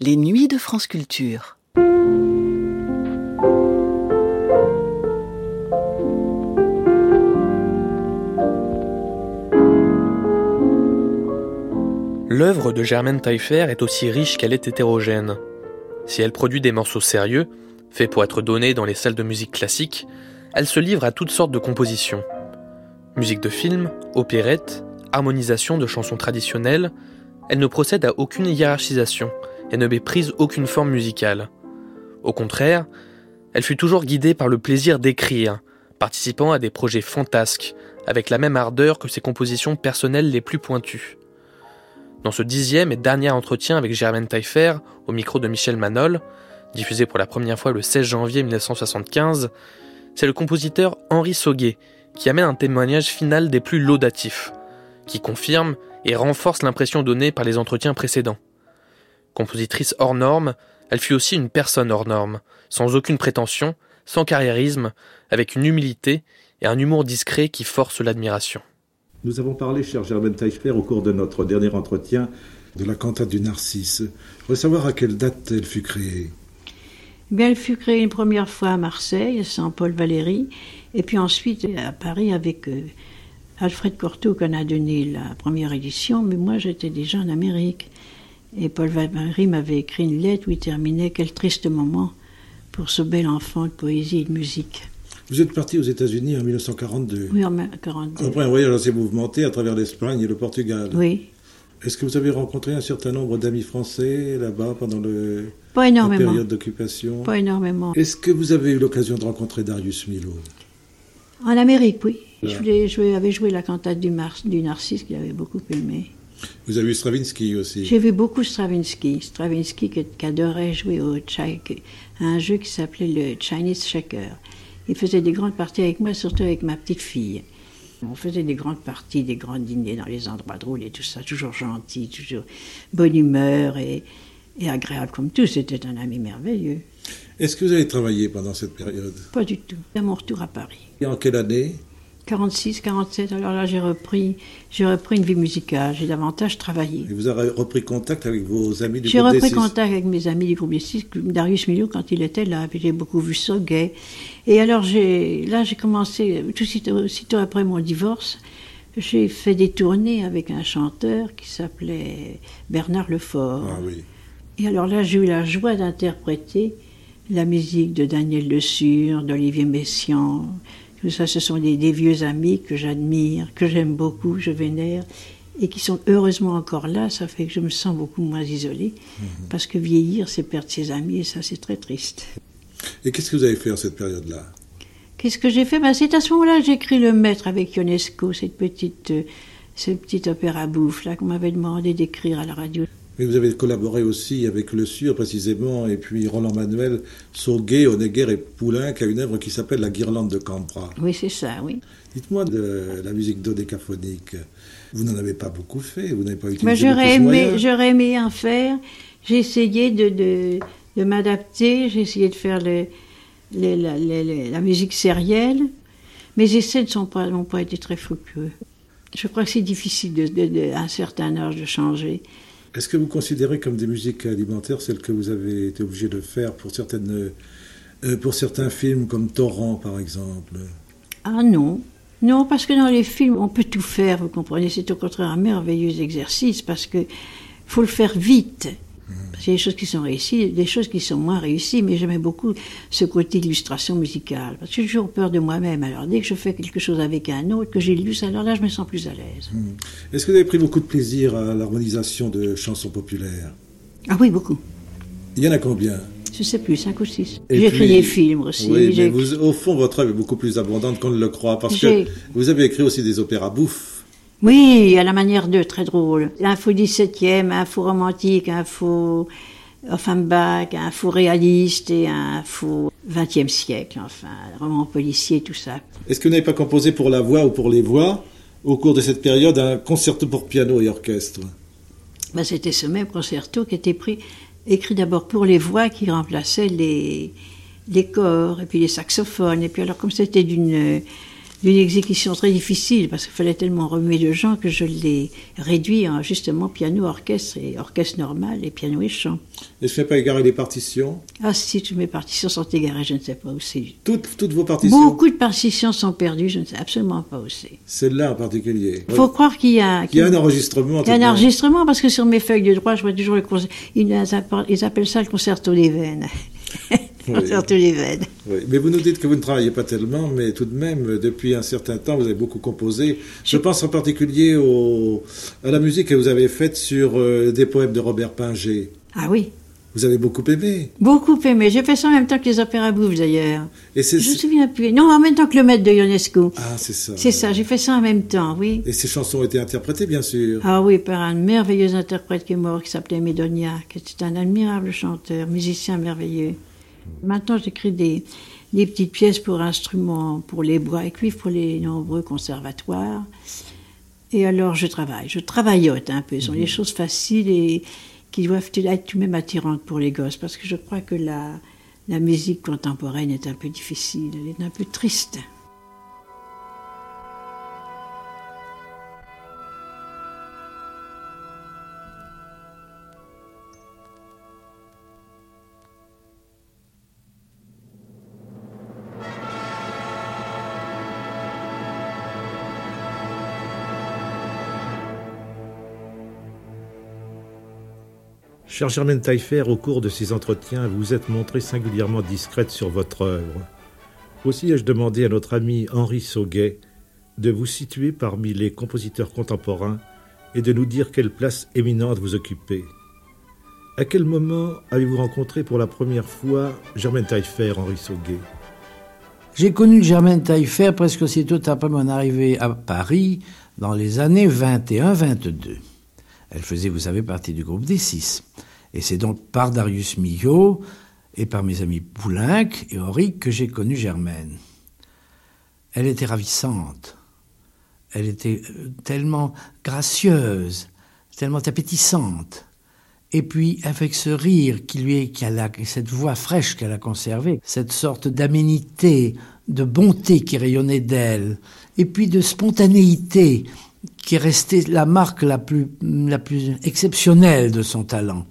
Les nuits de France Culture. L'œuvre de Germaine Taillefer est aussi riche qu'elle est hétérogène. Si elle produit des morceaux sérieux, faits pour être donnés dans les salles de musique classique, elle se livre à toutes sortes de compositions. Musique de film, opérette, harmonisation de chansons traditionnelles, elle ne procède à aucune hiérarchisation et ne méprise aucune forme musicale. Au contraire, elle fut toujours guidée par le plaisir d'écrire, participant à des projets fantasques, avec la même ardeur que ses compositions personnelles les plus pointues. Dans ce dixième et dernier entretien avec Germaine Taillefer, au micro de Michel Manol, diffusé pour la première fois le 16 janvier 1975, c'est le compositeur Henri Sauguet qui amène un témoignage final des plus laudatifs, qui confirme et renforce l'impression donnée par les entretiens précédents. Compositrice hors norme, elle fut aussi une personne hors norme, sans aucune prétention, sans carriérisme, avec une humilité et un humour discret qui force l'admiration. Nous avons parlé, cher Germaine Teichfer, au cours de notre dernier entretien, de la cantate du Narcisse. Je voudrais savoir à quelle date elle fut créée. Eh bien, elle fut créée une première fois à Marseille, à Saint-Paul Valéry, et puis ensuite à Paris avec euh, Alfred Cortot qu'on a donné la première édition, mais moi j'étais déjà en Amérique. Et Paul Valéry m'avait écrit une lettre où il terminait Quel triste moment pour ce bel enfant de poésie et de musique. Vous êtes parti aux États-Unis en 1942. Oui, en 1942. Après un voyage assez mouvementé à travers l'Espagne et le Portugal. Oui. Est-ce que vous avez rencontré un certain nombre d'amis français là-bas pendant le, Pas la période d'occupation? Pas énormément. Est-ce que vous avez eu l'occasion de rencontrer Darius Milhaud En Amérique, oui. Je voulais avais joué la cantate du, Mars, du Narcisse qu'il avait beaucoup aimé. Vous avez eu Stravinsky aussi J'ai vu beaucoup Stravinsky. Stravinsky qui, qui adorait jouer au Chai- à un jeu qui s'appelait le Chinese Checker. Il faisait des grandes parties avec moi, surtout avec ma petite fille. On faisait des grandes parties, des grands dîners dans les endroits drôles et tout ça, toujours gentil, toujours bonne humeur et, et agréable comme tout. C'était un ami merveilleux. Est-ce que vous avez travaillé pendant cette période? Pas du tout. À mon retour à Paris. Et en quelle année? 46, 47, alors là j'ai repris, j'ai repris une vie musicale, j'ai davantage travaillé. Et vous avez repris contact avec vos amis du J'ai groupe repris D6. contact avec mes amis du groupe des six, Darius Milhaud quand il était là, puis j'ai beaucoup vu Sauguet. Et alors j'ai, là j'ai commencé, tout suite, aussitôt après mon divorce, j'ai fait des tournées avec un chanteur qui s'appelait Bernard Lefort. Ah oui. Et alors là j'ai eu la joie d'interpréter la musique de Daniel Le Sur, d'Olivier Messiaen. Tout ça, ce sont des, des vieux amis que j'admire, que j'aime beaucoup, je vénère, et qui sont heureusement encore là. Ça fait que je me sens beaucoup moins isolée, parce que vieillir, c'est perdre ses amis, et ça, c'est très triste. Et qu'est-ce que vous avez fait en cette période-là? Qu'est-ce que j'ai fait? Ben, C'est à ce moment-là que j'ai écrit Le Maître avec Ionesco, cette petite, euh, ce petit opéra bouffe là qu'on m'avait demandé d'écrire à la radio. Mais vous avez collaboré aussi avec Le Sur, précisément, et puis Roland Manuel, Sauguet, Honegger et Poulain, qui a une œuvre qui s'appelle La Guirlande de Campra. Oui, c'est ça, oui. Dites-moi de la musique dodécaphonique. Vous n'en avez pas beaucoup fait, vous n'avez pas utilisé beaucoup j'aurais aimé, j'aurais aimé en faire. J'ai essayé de, de, de m'adapter, j'ai essayé de faire le- le- la, musique sérielle. Mes essais ne sont pas, n'ont pas été très fructueux. Je crois que c'est difficile de, de- de- à un certain âge de changer. Est-ce que vous considérez comme des musiques alimentaires celles que vous avez été obligé de faire pour, certaines, euh, pour certains films comme Torrent, par exemple? Ah non. Non, parce que dans les films, on peut tout faire, vous comprenez. C'est au contraire un merveilleux exercice parce que faut le faire vite. Parce qu'il y a des choses qui sont réussies, des choses qui sont moins réussies, mais j'aimais beaucoup ce côté illustration musicale. Parce que j'ai toujours peur de moi-même. Alors dès que je fais quelque chose avec un autre, que j'ai lu, alors là, je me sens plus à l'aise. Est-ce que vous avez pris beaucoup de plaisir à l'harmonisation de chansons populaires? Ah oui, beaucoup. Il y en a combien? Je sais plus, cinq ou six. Et J'ai écrit des films aussi. Oui, mais vous, au fond, votre œuvre est beaucoup plus abondante qu'on ne le croit, parce que vous avez écrit aussi des opéras bouffes. Oui, à la manière d'eux, très drôle. Un faux 17e, un faux romantique, un faux Offenbach, un faux réaliste et un faux 20e siècle, enfin, roman policier, tout ça. Est-ce que vous n'avez pas composé pour la voix ou pour les voix, au cours de cette période, un concerto pour piano et orchestre? Ben, C'était ce même concerto qui était pris, écrit d'abord pour les voix qui remplaçaient les, les corps, et puis les saxophones. Et puis alors, comme c'était d'une d'une exécution très difficile parce qu'il fallait tellement remuer de gens que je l'ai réduit en justement piano, orchestre et orchestre normal et piano et chant. Et je ne fais pas égarer les partitions? Ah si, toutes mes partitions sont égarées, je ne sais pas où c'est. toutes, toutes vos partitions? Beaucoup de partitions sont perdues, je ne sais absolument pas où c'est. Celle-là en particulier? Il faut croire qu'il y a... Il y a un enregistrement. en Il y a un enregistrement parce que sur mes feuilles de droit, je vois toujours le concert. Ils appellent ça le concerto des veines. concerto des veines. Oui, Mais vous nous dites que vous ne travaillez pas tellement, mais tout de même, depuis un certain temps, vous avez beaucoup composé. Je pense en particulier au, à la musique que vous avez faite sur euh, des poèmes de Robert Pinger. Ah oui, Vous avez beaucoup aimé. beaucoup aimé. J'ai fait ça en même temps que les opéras bouffes d'ailleurs. Et Je me souviens plus. Non, en même temps que le maître de Ionesco. Ah, c'est ça. C'est ça, j'ai fait ça en même temps, oui. Et ces chansons ont été interprétées, bien sûr. Ah oui, par un merveilleux interprète qui est mort, qui s'appelait Médonia, qui était un admirable chanteur, musicien merveilleux. Maintenant, j'écris des, des petites pièces pour instruments, pour les bois et cuivres, pour les nombreux conservatoires. Et alors, je travaille. Je travaillote un peu. Ce sont des choses faciles et qui doivent être tout de même attirantes pour les gosses, parce que je crois que la, la musique contemporaine est un peu difficile, elle est un peu triste. Cher Germaine Taillefer, au cours de ces entretiens, vous êtes montrée singulièrement discrète sur votre œuvre. Aussi ai-je demandé à notre ami Henri Sauguet de vous situer parmi les compositeurs contemporains et de nous dire quelle place éminente vous occupez. À quel moment avez-vous rencontré pour la première fois Germaine Taillefer, Henri Sauguet? J'ai connu Germaine Taillefer presque aussitôt après mon arrivée à Paris dans les années 21-22. Elle faisait, vous savez, partie du groupe des six. Et c'est donc par Darius Milhaud et par mes amis Poulenc et Auric que j'ai connu Germaine. Elle était ravissante. Elle était euh, tellement gracieuse, tellement appétissante. Et puis, avec ce rire qui lui est, cette voix fraîche qu'elle a conservée, cette sorte d'aménité, de bonté qui rayonnait d'elle, et puis de spontanéité qui est restée la marque la plus, la plus exceptionnelle de son talent.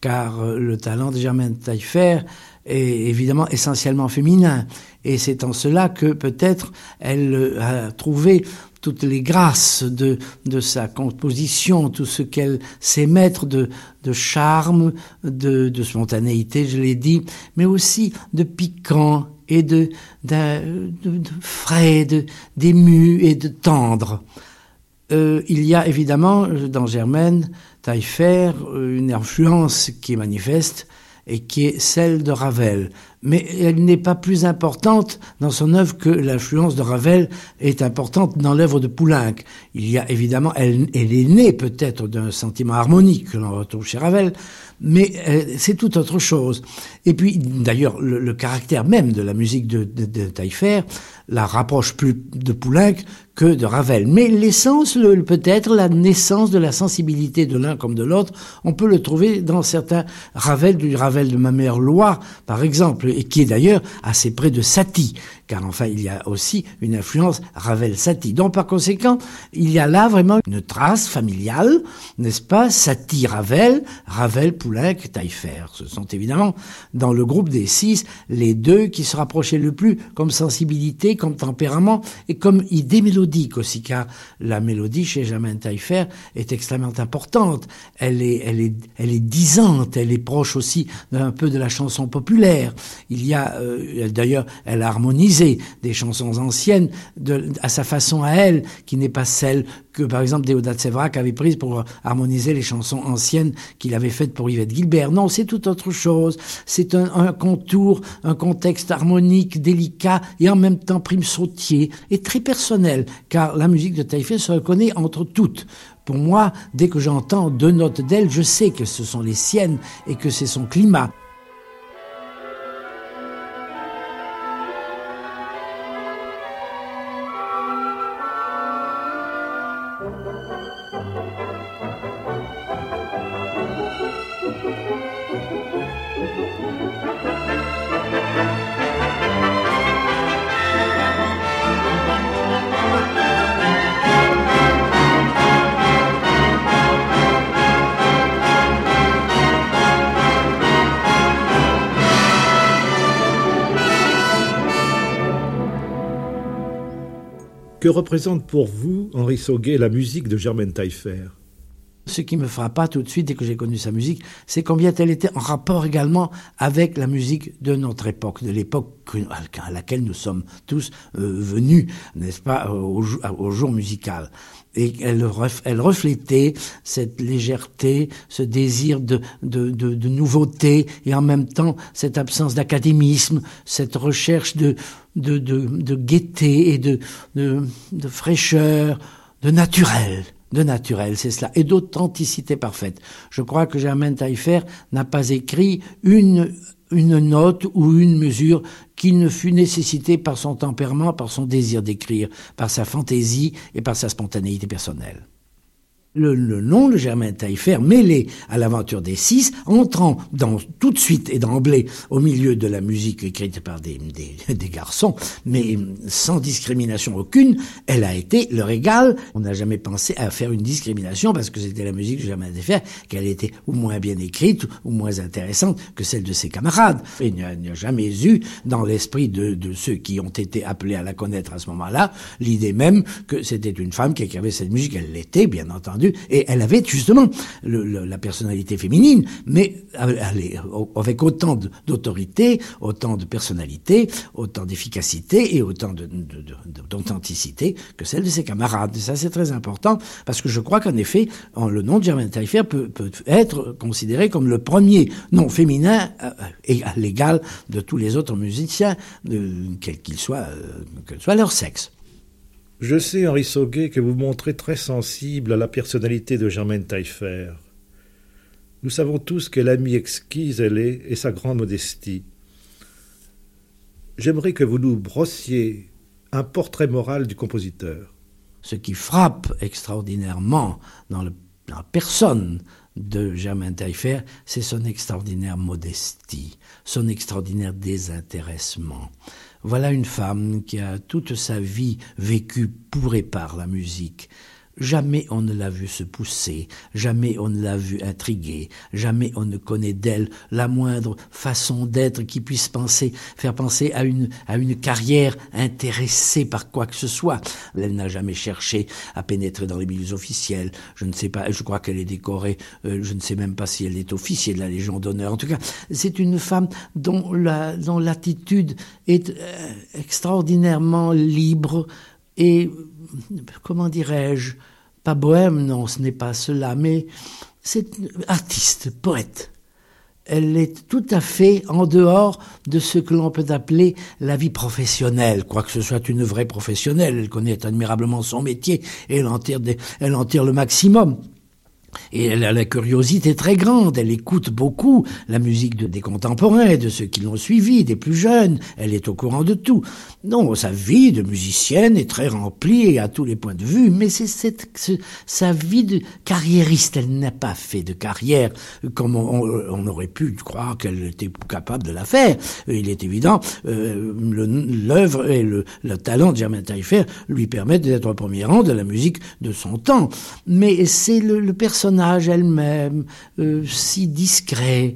Car euh, le talent de Germaine Taillefer est évidemment essentiellement féminin. Et c'est en cela que peut-être elle euh, a trouvé toutes les grâces de, de sa composition, tout ce qu'elle sait mettre de, de charme, de, de spontanéité, je l'ai dit, mais aussi de piquant et de, de, de, de frais, d'ému et de tendre. Euh, il y a évidemment euh, dans Germaine Taillefer euh, une influence qui est manifeste et qui est celle de Ravel. Mais elle n'est pas plus importante dans son œuvre que l'influence de Ravel est importante dans l'œuvre de Poulenc. Il y a évidemment, elle, elle est née peut-être d'un sentiment harmonique que l'on retrouve chez Ravel, mais euh, c'est tout autre chose. Et puis, d'ailleurs, le, le caractère même de la musique de, de, de Taillefer la rapproche plus de Poulenc que de Ravel. Mais l'essence, le- peut-être la naissance de la sensibilité de l'un comme de l'autre, on peut le trouver dans certains Ravel, du Ravel de ma mère Loire, par exemple, et qui est d'ailleurs assez près de Satie, car enfin il y a aussi une influence Ravel-Satie. Donc par conséquent, il y a là vraiment une trace familiale, n'est-ce pas Satie-Ravel, Ravel-Poulenc, Taillefer. Ce sont évidemment dans le groupe des six les deux qui se rapprochaient le plus comme sensibilité, comme tempérament et comme idée mélodique aussi, car la mélodie chez Germaine Taillefer est extrêmement importante. Elle est, elle est, elle est disante, elle est proche aussi d'un peu de la chanson populaire. Il y a, euh, d'ailleurs, elle a des chansons anciennes à sa façon à elle, qui n'est pas celle que, par exemple, Déodat Sévrac avait prise pour harmoniser les chansons anciennes qu'il avait faites pour Yvette Gilbert. Non, c'est tout autre chose. C'est un, un contour, un contexte harmonique, délicat et en même temps prime sautier et très personnel, car la musique de Taillefer se reconnaît entre toutes. Pour moi, dès que j'entends deux notes d'elle, je sais que ce sont les siennes et que c'est son climat. Que représente pour vous, Henri Sauguet, la musique de Germaine Taillefer? Ce qui me frappa tout de suite dès que j'ai connu sa musique, c'est combien elle était en rapport également avec la musique de notre époque, de l'époque à laquelle nous sommes tous euh, venus, n'est-ce pas, au, au, jour musical. Et elle, reflétait cette légèreté, ce désir de, nouveauté, et en même temps cette absence d'académisme, cette recherche de, gaieté et de fraîcheur, de naturel de naturel, c'est cela, et d'authenticité parfaite. Je crois que Germaine Taillefer n'a pas écrit une, une note ou une mesure qui ne fut nécessitée par son tempérament, par son désir d'écrire, par sa fantaisie et par sa spontanéité personnelle le, nom de Germain Taillefer mêlé à l'aventure des six, entrant dans, tout de suite et d'emblée au milieu de la musique écrite par des, des, des, garçons, mais sans discrimination aucune, elle a été leur égale. On n'a jamais pensé à faire une discrimination parce que c'était la musique de Germain Taillefer, qu'elle était ou moins bien écrite ou moins intéressante que celle de ses camarades. il n'y a, jamais eu dans l'esprit de, de ceux qui ont été appelés à la connaître à ce moment-là l'idée même que c'était une femme qui écrivait cette musique. Elle l'était, bien entendu et elle avait justement la personnalité féminine, mais avec autant d'autorité, autant de personnalité, autant d'efficacité et autant d'authenticité que celle de ses camarades. ça, c'est très important, parce que je crois qu'en effet, le nom de Germaine Taillefer peut, être considéré comme le premier nom féminin euh, et à l'égal de tous les autres musiciens, quel qu'il soit, euh, soit leur sexe. Je sais, Henri Sauguet, que vous montrez très sensible à la personnalité de Germaine Taillefer. Nous savons tous quelle amie exquise elle est et sa grande modestie. J'aimerais que vous nous brossiez un portrait moral du compositeur. Ce qui frappe extraordinairement dans, la personne de Germaine Taillefer, c'est son extraordinaire modestie, son extraordinaire désintéressement. Voilà une femme qui a toute sa vie vécu pour et par la musique, Jamais on ne l'a vu se pousser, jamais on ne l'a vu intriguer, jamais on ne connaît d'elle la moindre façon d'être qui puisse penser, faire penser à une, à une carrière intéressée par quoi que ce soit. Elle n'a jamais cherché à pénétrer dans les milieux officiels. Je ne sais pas, je crois qu'elle est décorée, euh, je ne sais même pas si elle est officier de la Légion d'honneur. En tout cas, c'est une femme dont la, dont l'attitude est euh, extraordinairement libre et, comment dirais-je, pas bohème, non, ce n'est pas cela, mais c'est artiste, poète. Elle est tout à fait en dehors de ce que l'on peut appeler la vie professionnelle, quoique ce soit une vraie professionnelle. Elle connaît admirablement son métier et elle en tire, elle en tire le maximum. Et elle a la curiosité très grande, elle écoute beaucoup la musique de, des contemporains, de ceux qui l'ont suivi, des plus jeunes, elle est au courant de tout. Non, sa vie de musicienne est très remplie à tous les points de vue, mais c'est sa vie de carriériste, elle n'a pas fait de carrière comme on, aurait pu croire qu'elle était capable de la faire. Il est évident, euh, l'œuvre et le, le, talent de Germaine Taillefer lui permettent d'être au premier rang de la musique de son temps. Mais c'est le personnage elle-même, euh, si discret,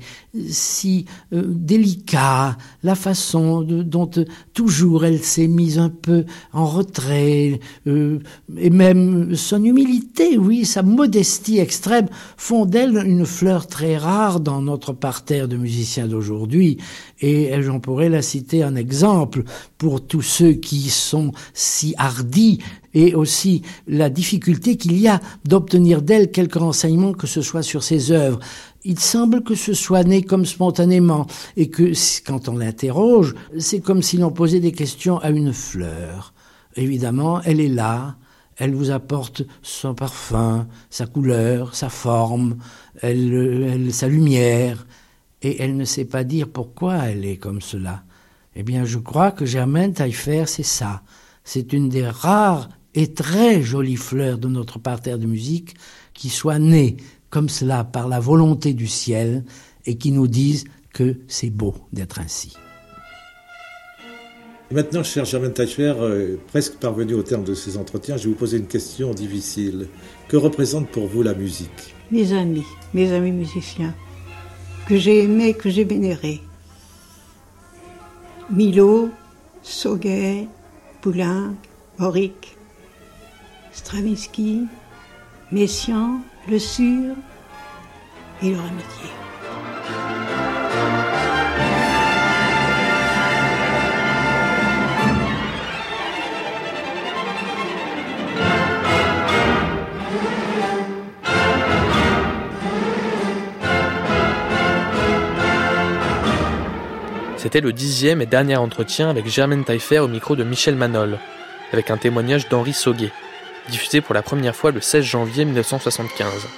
si euh, délicat, la façon dont euh, toujours elle s'est mise un peu en retrait, et même son humilité, oui, sa modestie extrême font d'elle une fleur très rare dans notre parterre de musiciens d'aujourd'hui. Et j'en pourrais la citer en exemple pour tous ceux qui sont si hardis et aussi la difficulté qu'il y a d'obtenir d'elle quelque renseignement que ce soit sur ses œuvres. Il semble que ce soit né comme spontanément et que quand on l'interroge, c'est comme si l'on posait des questions à une fleur. Évidemment, elle est là, elle vous apporte son parfum, sa couleur, sa forme, elle, sa lumière, et elle ne sait pas dire pourquoi elle est comme cela. Eh bien, je crois que Germaine Taillefer, c'est ça. C'est une des rares et très jolie fleur de notre parterre de musique qui soit née comme cela par la volonté du ciel et qui nous dise que c'est beau d'être ainsi. Maintenant, cher Germaine Tachefer, euh, presque parvenu au terme de ces entretiens, je vais vous poser une question difficile. Que représente pour vous la musique? Mes amis, mes amis musiciens, que j'ai aimés, que j'ai vénérés. Milo, Sauguet, Poulenc, Auric, Stravinsky, Messiaen, Le Sur et leur amitié. C'était le dixième et dernier entretien avec Germaine Taillefer au micro de Michel Manol, avec un témoignage d'Henri Sauguet, diffusé pour la première fois le 16 janvier 1975.